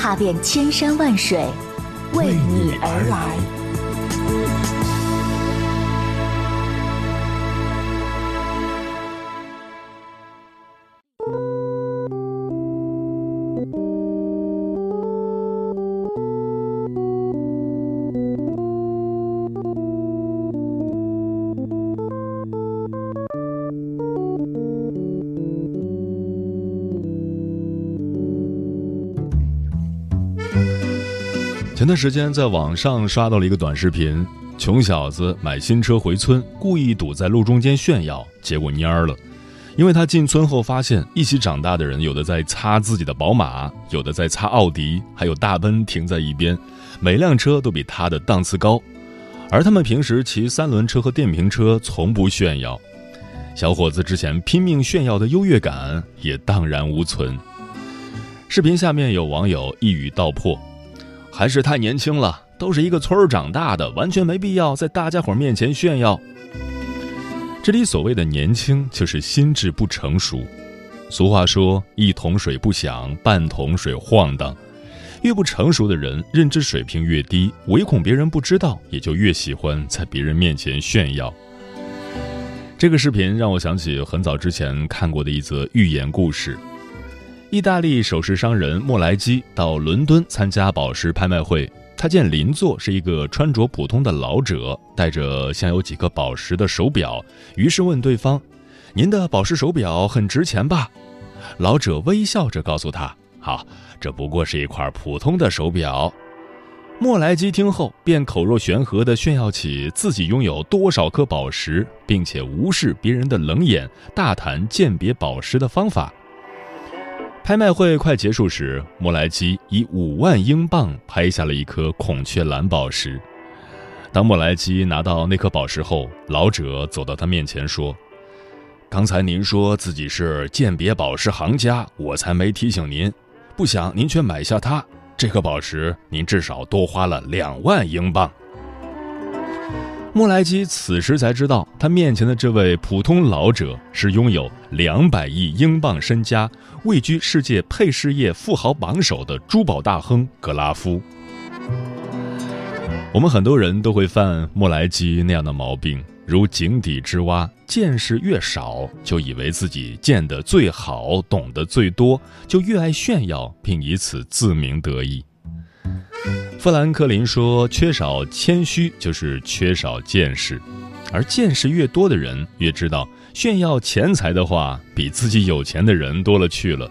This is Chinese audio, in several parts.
踏遍千山万水，为你而来。前段时间在网上刷到了一个短视频，穷小子买新车回村，故意堵在路中间炫耀，结果蔫儿了。因为他进村后发现，一起长大的人有的在擦自己的宝马，有的在擦奥迪，还有大奔停在一边，每辆车都比他的档次高。而他们平时骑三轮车和电瓶车，从不炫耀。小伙子之前拼命炫耀的优越感也荡然无存。视频下面有网友一语道破。还是太年轻了，都是一个村儿长大的，完全没必要在大家伙面前炫耀。这里所谓的年轻，就是心智不成熟。俗话说：“一桶水不响，半桶水晃荡。”越不成熟的人，认知水平越低，唯恐别人不知道，也就越喜欢在别人面前炫耀。这个视频让我想起很早之前看过的一则寓言故事。意大利首饰商人莫莱基到伦敦参加宝石拍卖会，他见邻座是一个穿着普通的老者，戴着镶有几颗宝石的手表，于是问对方：“您的宝石手表很值钱吧？”老者微笑着告诉他：“好，这不过是一块普通的手表。”莫莱基听后便口若悬河地炫耀起自己拥有多少颗宝石，并且无视别人的冷眼，大谈鉴别宝石的方法。拍卖会快结束时，莫莱基以五万英镑拍下了一颗孔雀蓝宝石。当莫莱基拿到那颗宝石后，老者走到他面前说：“刚才您说自己是鉴别宝石行家，我才没提醒您。不想您却买下它，这颗宝石您至少多花了两万英镑。”莫莱基此时才知道，他面前的这位普通老者是拥有两百亿英镑身家、位居世界配饰业富豪榜首的珠宝大亨格拉夫。我们很多人都会犯莫莱基那样的毛病，如井底之蛙，见识越少，就以为自己见得最好、懂得最多，就越爱炫耀，并以此自鸣得意。富兰克林说：“缺少谦虚就是缺少见识，而见识越多的人，越知道炫耀钱财的话，比自己有钱的人多了去了；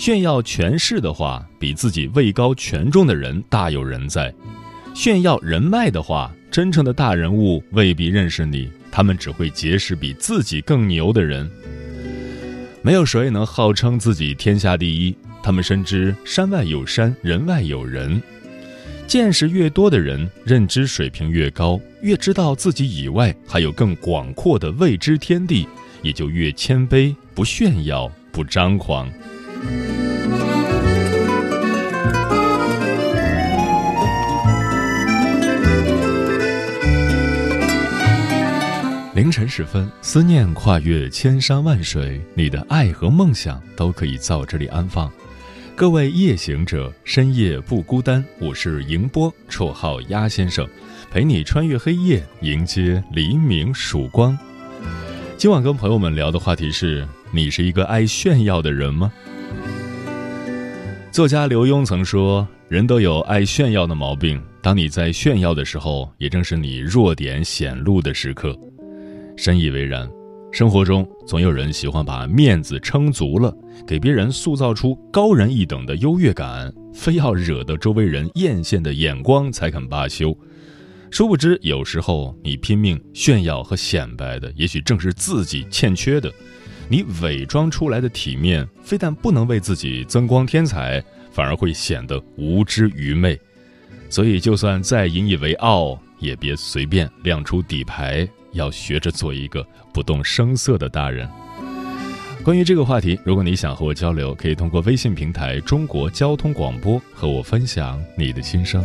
炫耀权势的话，比自己位高权重的人大有人在；炫耀人脉的话，真正的大人物未必认识你，他们只会结识比自己更牛的人。没有谁能号称自己天下第一，他们深知山外有山，人外有人。”见识越多的人，认知水平越高，越知道自己以外还有更广阔的未知天地，也就越谦卑，不炫耀，不张狂。凌晨时分，思念跨越千山万水，你的爱和梦想都可以在我这里安放。各位夜行者，深夜不孤单。我是迎波，绰号鸭先生，陪你穿越黑夜，迎接黎明曙光。今晚跟朋友们聊的话题是：你是一个爱炫耀的人吗？作家刘墉曾说：“人都有爱炫耀的毛病，当你在炫耀的时候，也正是你弱点显露的时刻。”深以为然。生活中总有人喜欢把面子撑足了，给别人塑造出高人一等的优越感，非要惹得周围人艳羡的眼光才肯罢休。殊不知，有时候你拼命炫耀和显摆的，也许正是自己欠缺的。你伪装出来的体面，非但不能为自己增光添彩，反而会显得无知愚昧。所以，就算再引以为傲，也别随便亮出底牌，要学着做一个不动声色的大人。关于这个话题，如果你想和我交流，可以通过微信平台“中国交通广播”和我分享你的心声。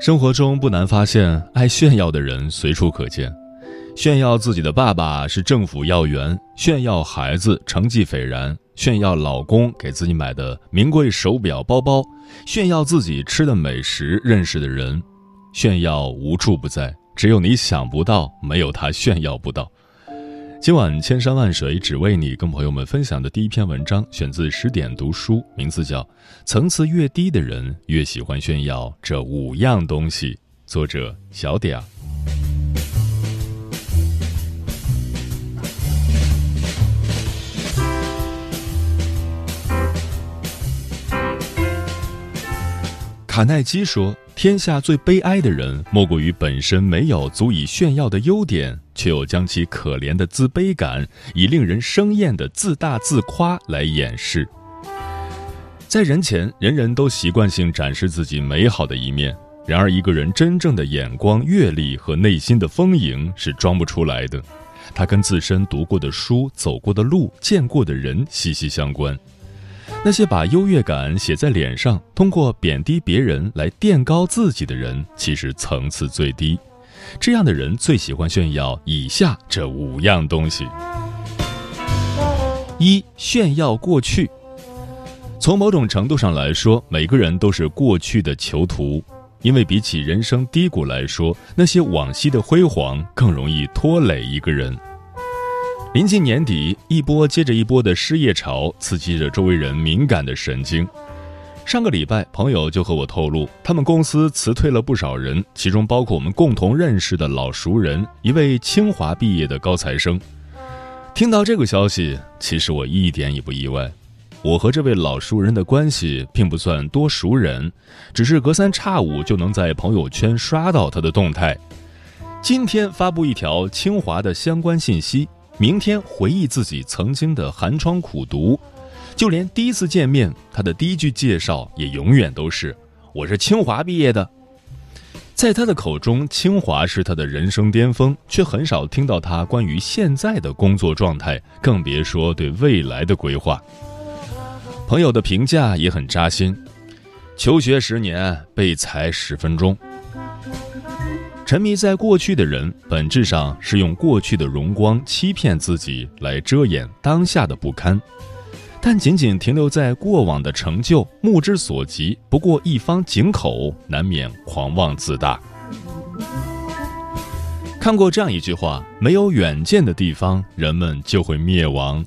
生活中不难发现，爱炫耀的人随处可见。炫耀自己的爸爸是政府要员，炫耀孩子成绩斐然，炫耀老公给自己买的名贵手表包包，炫耀自己吃的美食、认识的人，炫耀无处不在，只有你想不到，没有他炫耀不到。今晚千山万水只为你，跟朋友们分享的第一篇文章选自十点读书，名字叫《层次越低的人越喜欢炫耀这五样东西》，作者小点儿。卡耐基说：“天下最悲哀的人，莫过于本身没有足以炫耀的优点，却又将其可怜的自卑感以令人生厌的自大自夸来掩饰。在人前，人人都习惯性展示自己美好的一面；然而，一个人真正的眼光、阅历和内心的丰盈是装不出来的，他跟自身读过的书、走过的路、见过的人息息相关。”那些把优越感写在脸上，通过贬低别人来垫高自己的人，其实层次最低。这样的人最喜欢炫耀以下这五样东西：一、炫耀过去。从某种程度上来说，每个人都是过去的囚徒，因为比起人生低谷来说，那些往昔的辉煌更容易拖累一个人。临近年底，一波接着一波的失业潮刺激着周围人敏感的神经。上个礼拜，朋友就和我透露，他们公司辞退了不少人，其中包括我们共同认识的老熟人，一位清华毕业的高材生。听到这个消息，其实我一点也不意外。我和这位老熟人的关系并不算多熟人，只是隔三差五就能在朋友圈刷到他的动态。今天发布一条清华的相关信息。明天回忆自己曾经的寒窗苦读，就连第一次见面，他的第一句介绍也永远都是“我是清华毕业的”。在他的口中，清华是他的人生巅峰，却很少听到他关于现在的工作状态，更别说对未来的规划。朋友的评价也很扎心：求学十年，被裁十分钟。沉迷在过去的人，本质上是用过去的荣光欺骗自己，来遮掩当下的不堪。但仅仅停留在过往的成就，目之所及不过一方井口，难免狂妄自大。看过这样一句话：没有远见的地方，人们就会灭亡。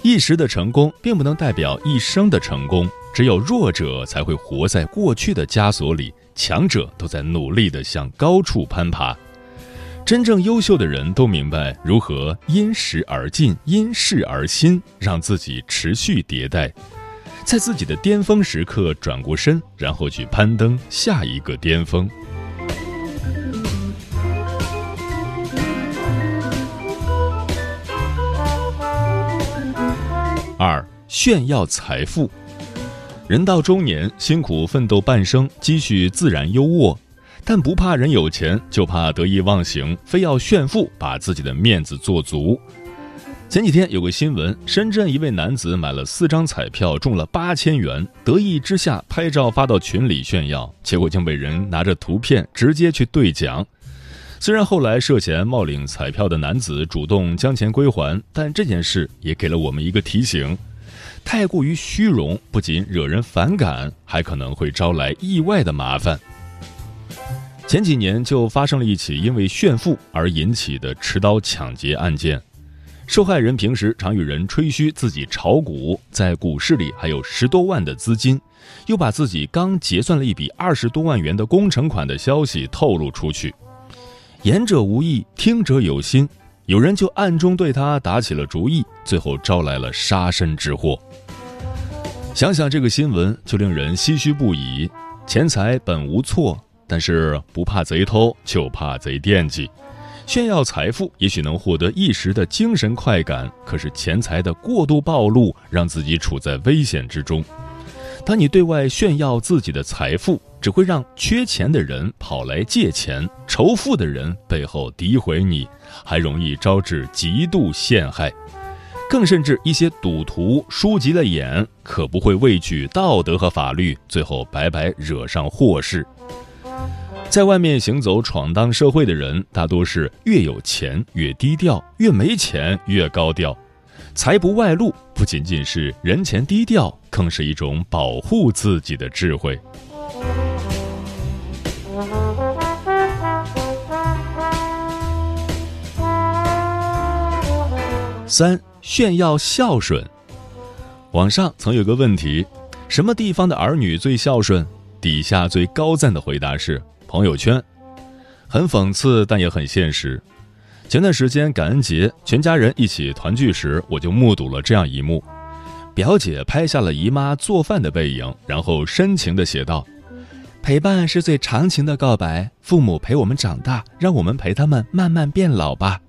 一时的成功，并不能代表一生的成功。只有弱者才会活在过去的枷锁里。强者都在努力地向高处攀爬，真正优秀的人都明白如何因时而进、因势而新，让自己持续迭代，在自己的巅峰时刻转过身，然后去攀登下一个巅峰。二、炫耀财富。人到中年，辛苦奋斗半生，积蓄自然优渥，但不怕人有钱，就怕得意忘形，非要炫富，把自己的面子做足。前几天有个新闻，深圳一位男子买了四张彩票中了八千元，得意之下拍照发到群里炫耀，结果竟被人拿着图片直接去兑奖。虽然后来涉嫌冒领彩票的男子主动将钱归还，但这件事也给了我们一个提醒：太过于虚荣不仅惹人反感，还可能会招来意外的麻烦。前几年就发生了一起因为炫富而引起的持刀抢劫案件。受害人平时常与人吹嘘自己炒股，在股市里还有十多万的资金，又把自己刚结算了一笔二十多万元的工程款的消息透露出去。言者无意，听者有心，有人就暗中对他打起了主意，最后招来了杀身之祸。想想这个新闻，就令人唏嘘不已。钱财本无错，但是不怕贼偷，就怕贼惦记。炫耀财富也许能获得一时的精神快感，可是钱财的过度暴露让自己处在危险之中。当你对外炫耀自己的财富，只会让缺钱的人跑来借钱，仇富的人背后诋毁你，还容易招致极度陷害。更甚至一些赌徒输急了眼，可不会畏惧道德和法律，最后白白惹上祸事。在外面行走、闯荡社会的人，大多是越有钱越低调，越没钱越高调。财不外露，不仅仅是人前低调，更是一种保护自己的智慧。三炫耀孝顺。网上曾有个问题：什么地方的儿女最孝顺？底下最高赞的回答是。朋友圈，很讽刺，但也很现实。前段时间感恩节，全家人一起团聚时，我就目睹了这样一幕：表姐拍下了姨妈做饭的背影，然后深情地写道：“陪伴是最长情的告白，父母陪我们长大，让我们陪他们慢慢变老吧。”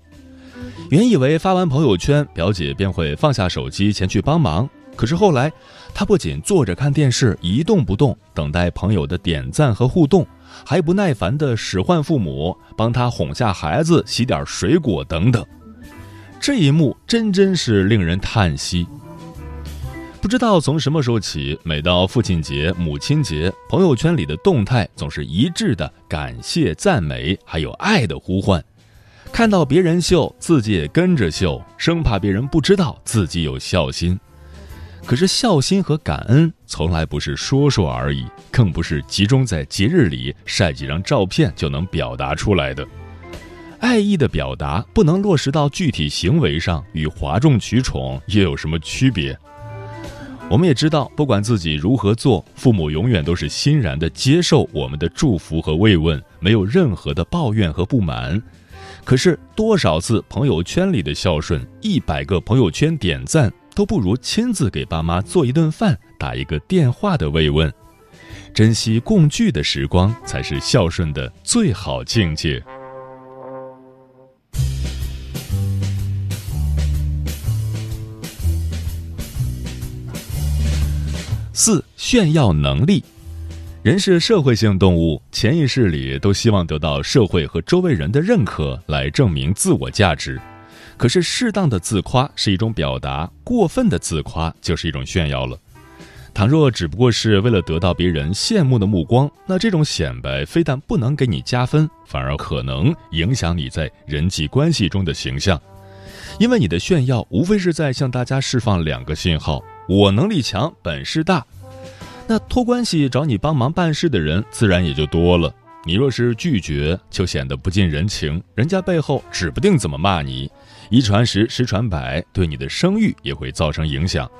原以为发完朋友圈，表姐便会放下手机前去帮忙，可是后来，她不仅坐着看电视一动不动，等待朋友的点赞和互动。还不耐烦地使唤父母帮她哄下孩子、洗点水果等等，这一幕真真是令人叹息。不知道从什么时候起，每到父亲节、母亲节，朋友圈里的动态总是一致的感谢、赞美，还有爱的呼唤。看到别人秀，自己也跟着秀，生怕别人不知道自己有孝心。可是孝心和感恩从来不是说说而已，更不是集中在节日里晒几张照片就能表达出来的。爱意的表达不能落实到具体行为上，与哗众取宠又有什么区别？我们也知道，不管自己如何做，父母永远都是欣然的接受我们的祝福和慰问，没有任何的抱怨和不满。可是多少次朋友圈里的孝顺，一百个朋友圈点赞。都不如亲自给爸妈做一顿饭、打一个电话的慰问，珍惜共聚的时光，才是孝顺的最好境界。四炫耀能力，人是社会性动物，潜意识里都希望得到社会和周围人的认可，来证明自我价值。可是，适当的自夸是一种表达，过分的自夸就是一种炫耀了。倘若只不过是为了得到别人羡慕的目光，那这种显摆非但不能给你加分，反而可能影响你在人际关系中的形象。因为你的炫耀无非是在向大家释放两个信号：我能力强，本事大。那托关系找你帮忙办事的人自然也就多了。你若是拒绝，就显得不近人情，人家背后指不定怎么骂你。一传十，十传百，对你的声誉也会造成影响。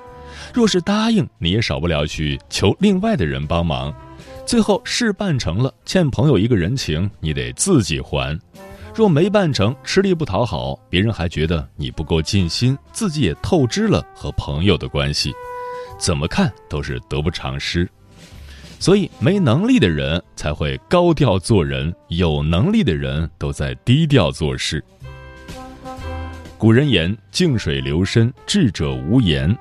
若是答应，你也少不了去求另外的人帮忙。最后事办成了，欠朋友一个人情，你得自己还。若没办成，吃力不讨好，别人还觉得你不够尽心，自己也透支了和朋友的关系，怎么看都是得不偿失。所以，没能力的人才会高调做人，有能力的人都在低调做事。古人言：“静水流深，智者无言。”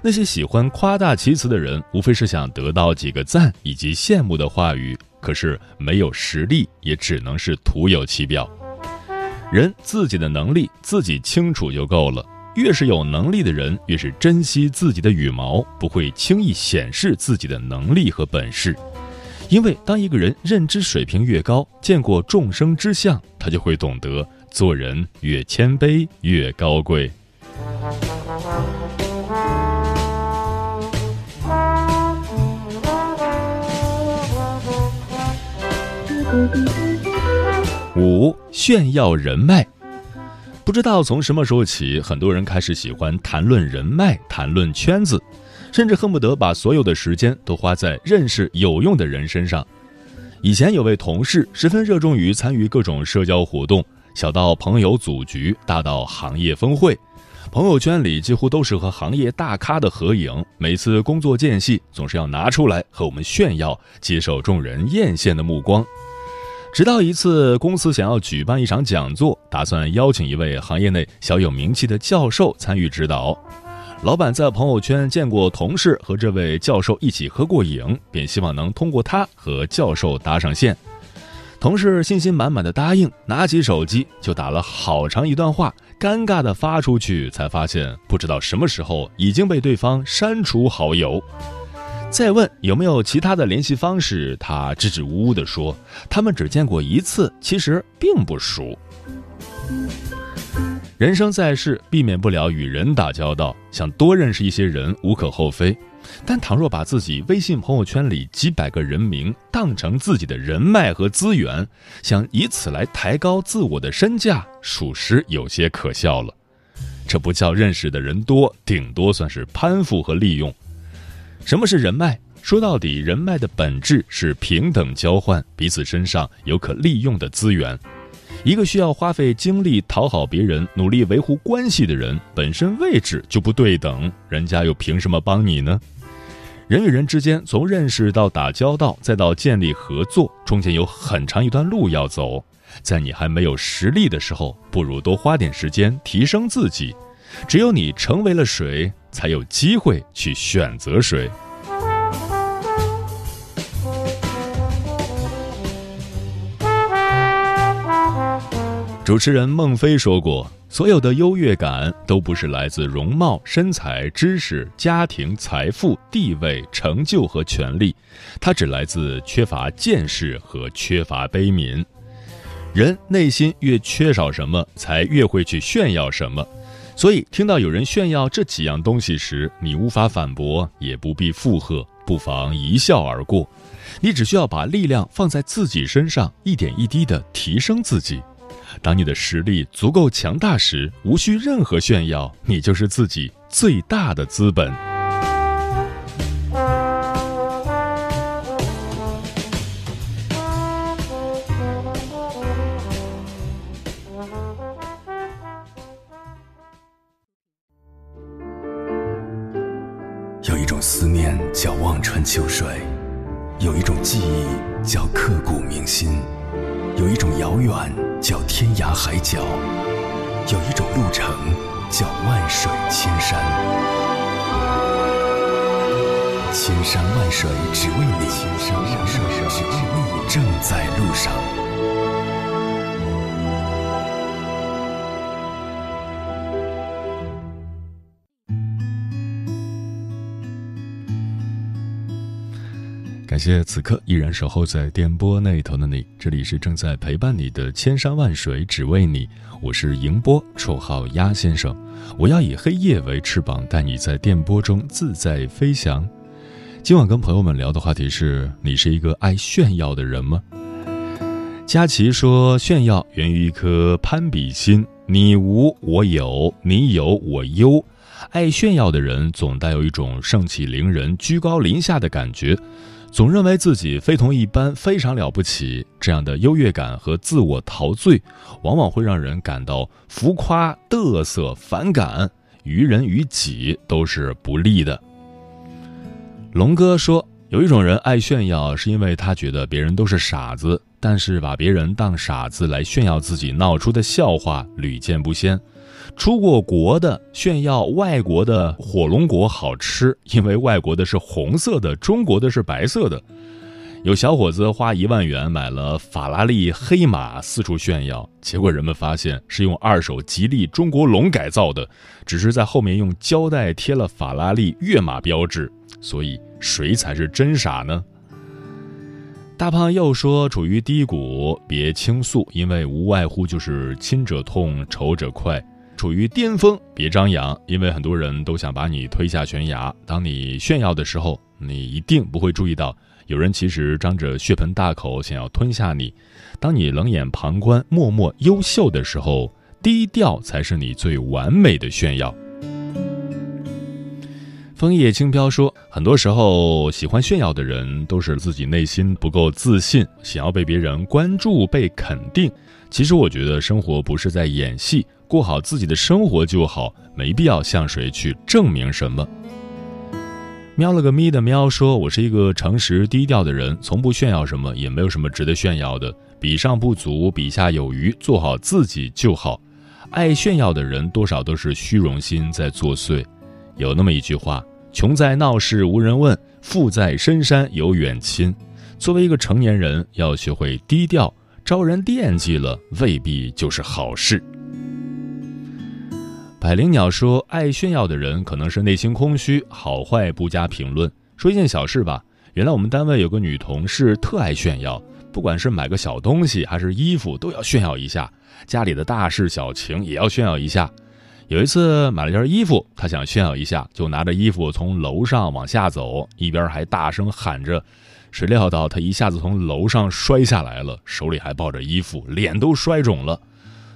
那些喜欢夸大其词的人，无非是想得到几个赞以及羡慕的话语，可是没有实力，也只能是徒有其表。人自己的能力自己清楚就够了。越是有能力的人，越是珍惜自己的羽毛，不会轻易显示自己的能力和本事。因为当一个人认知水平越高，见过众生之相，他就会懂得做人越谦卑越高贵。五炫耀人脉。不知道从什么时候起，很多人开始喜欢谈论人脉、谈论圈子，甚至恨不得把所有的时间都花在认识有用的人身上。以前有位同事十分热衷于参与各种社交活动，小到朋友组局，大到行业峰会，朋友圈里几乎都是和行业大咖的合影。每次工作间隙，总是要拿出来和我们炫耀，接受众人艳羡的目光。直到一次，公司想要举办一场讲座，打算邀请一位行业内小有名气的教授参与指导。老板在朋友圈见过同事和这位教授一起合过影，便希望能通过他和教授搭上线。同事信心满满的答应，拿起手机就打了好长一段话，尴尬的发出去，才发现不知道什么时候已经被对方删除好友。再问有没有其他的联系方式，他支支吾吾地说：“他们只见过一次，其实并不熟。”人生在世，避免不了与人打交道，想多认识一些人无可厚非。但倘若把自己微信朋友圈里几百个人名当成自己的人脉和资源，想以此来抬高自我的身价，属实有些可笑了。这不叫认识的人多，顶多算是攀附和利用。什么是人脉？说到底，人脉的本质是平等交换，彼此身上有可利用的资源。一个需要花费精力讨好别人、努力维护关系的人，本身位置就不对等，人家又凭什么帮你呢？人与人之间，从认识到打交道，再到建立合作，中间有很长一段路要走。在你还没有实力的时候，不如多花点时间提升自己。只有你成为了谁？才有机会去选择谁。主持人孟非说过：“所有的优越感都不是来自容貌、身材、知识、家庭、财富、地位、成就和权力，它只来自缺乏见识和缺乏悲悯。人内心越缺少什么，才越会去炫耀什么。”所以，听到有人炫耀这几样东西时，你无法反驳，也不必附和，不妨一笑而过。你只需要把力量放在自己身上，一点一滴地提升自己。当你的实力足够强大时，无需任何炫耀，你就是自己最大的资本。海角，有一种路程叫万水千山。千山万水只为你，千山万水只为你，正在路上。感谢此刻依然守候在电波那头的你，这里是正在陪伴你的千山万水只为你，我是迎波，绰号鸭先生。我要以黑夜为翅膀，带你在电波中自在飞翔。今晚跟朋友们聊的话题是：你是一个爱炫耀的人吗？佳琪说，炫耀源于一颗攀比心，你无我有，你有我优。爱炫耀的人总带有一种盛气凌人、居高临下的感觉。总认为自己非同一般，非常了不起，这样的优越感和自我陶醉，往往会让人感到浮夸、嘚瑟、反感，于人于己都是不利的。龙哥说，有一种人爱炫耀，是因为他觉得别人都是傻子，但是把别人当傻子来炫耀自己闹出的笑话屡见不鲜。出过国的炫耀外国的火龙果好吃，因为外国的是红色的，中国的是白色的。有小伙子花一万元买了法拉利黑马，四处炫耀，结果人们发现是用二手吉利中国龙改造的，只是在后面用胶带贴了法拉利跃马标志。所以谁才是真傻呢？大胖又说：“处于低谷，别倾诉，因为无外乎就是亲者痛，仇者快。处于巅峰，别张扬，因为很多人都想把你推下悬崖。当你炫耀的时候，你一定不会注意到。”有人其实张着血盆大口想要吞下你，当你冷眼旁观、默默优秀的时候，低调才是你最完美的炫耀。枫叶轻飘说，很多时候喜欢炫耀的人都是自己内心不够自信，想要被别人关注、被肯定。其实我觉得生活不是在演戏，过好自己的生活就好，没必要向谁去证明什么。喵了个咪的喵说：“我是一个诚实低调的人，从不炫耀什么，也没有什么值得炫耀的。比上不足，比下有余，做好自己就好。爱炫耀的人，多少都是虚荣心在作祟。有那么一句话：穷在闹市无人问，富在深山有远亲。作为一个成年人，要学会低调，招人惦记了，未必就是好事。”百灵鸟说：“爱炫耀的人可能是内心空虚，好坏不加评论。说一件小事吧，原来我们单位有个女同事特爱炫耀，不管是买个小东西还是衣服，都要炫耀一下；家里的大事小情也要炫耀一下。有一次买了件衣服，她想炫耀一下，就拿着衣服从楼上往下走，一边还大声喊着。谁料到他一下子从楼上摔下来了，手里还抱着衣服，脸都摔肿了。”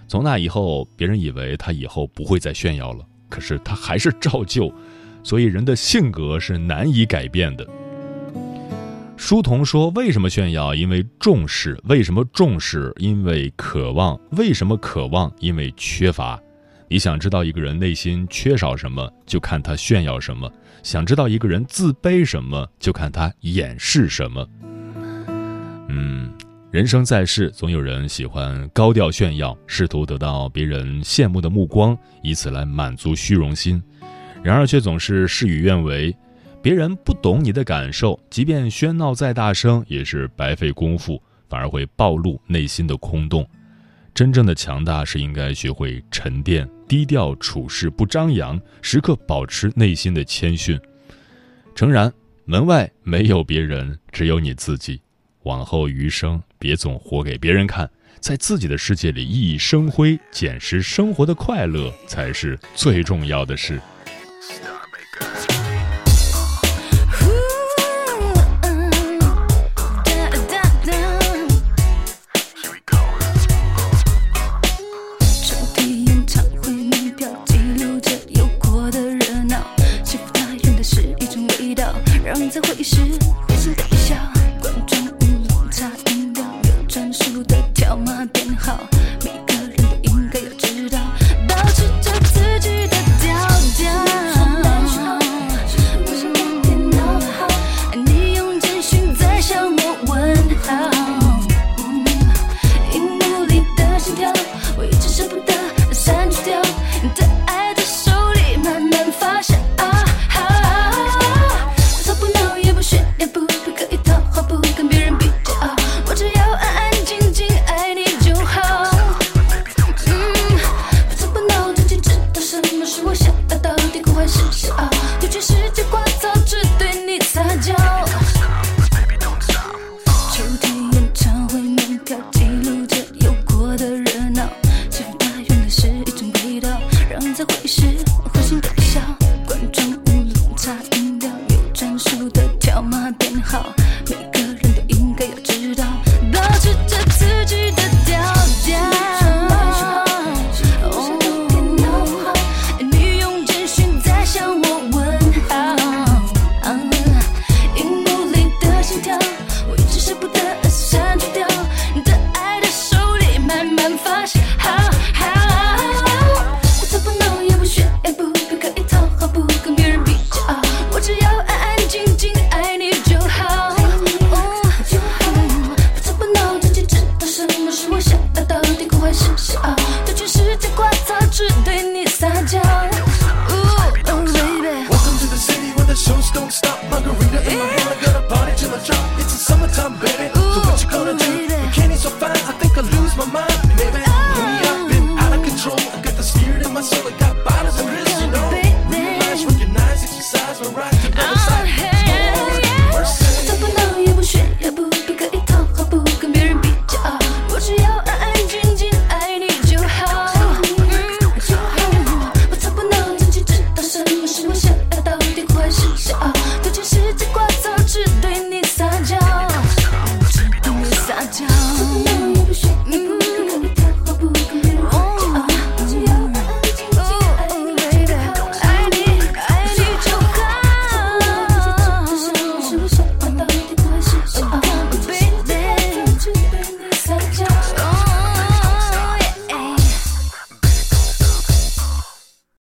从那以后，别人以为他以后不会再炫耀了，可是他还是照旧。所以人的性格是难以改变的。书童说：“为什么炫耀？因为重视。为什么重视？因为渴望。为什么渴望？因为缺乏。你想知道一个人内心缺少什么，就看他炫耀什么；想知道一个人自卑什么，就看他掩饰什么。”嗯。人生在世，总有人喜欢高调炫耀，试图得到别人羡慕的目光，以此来满足虚荣心。然而却总是事与愿违，别人不懂你的感受，即便喧闹再大声，也是白费功夫，反而会暴露内心的空洞。真正的强大是应该学会沉淀、低调处事，不张扬，时刻保持内心的谦逊。诚然，门外没有别人，只有你自己。往后余生，别总活给别人看，在自己的世界里熠熠生辉，捡拾生活的快乐才是最重要的事。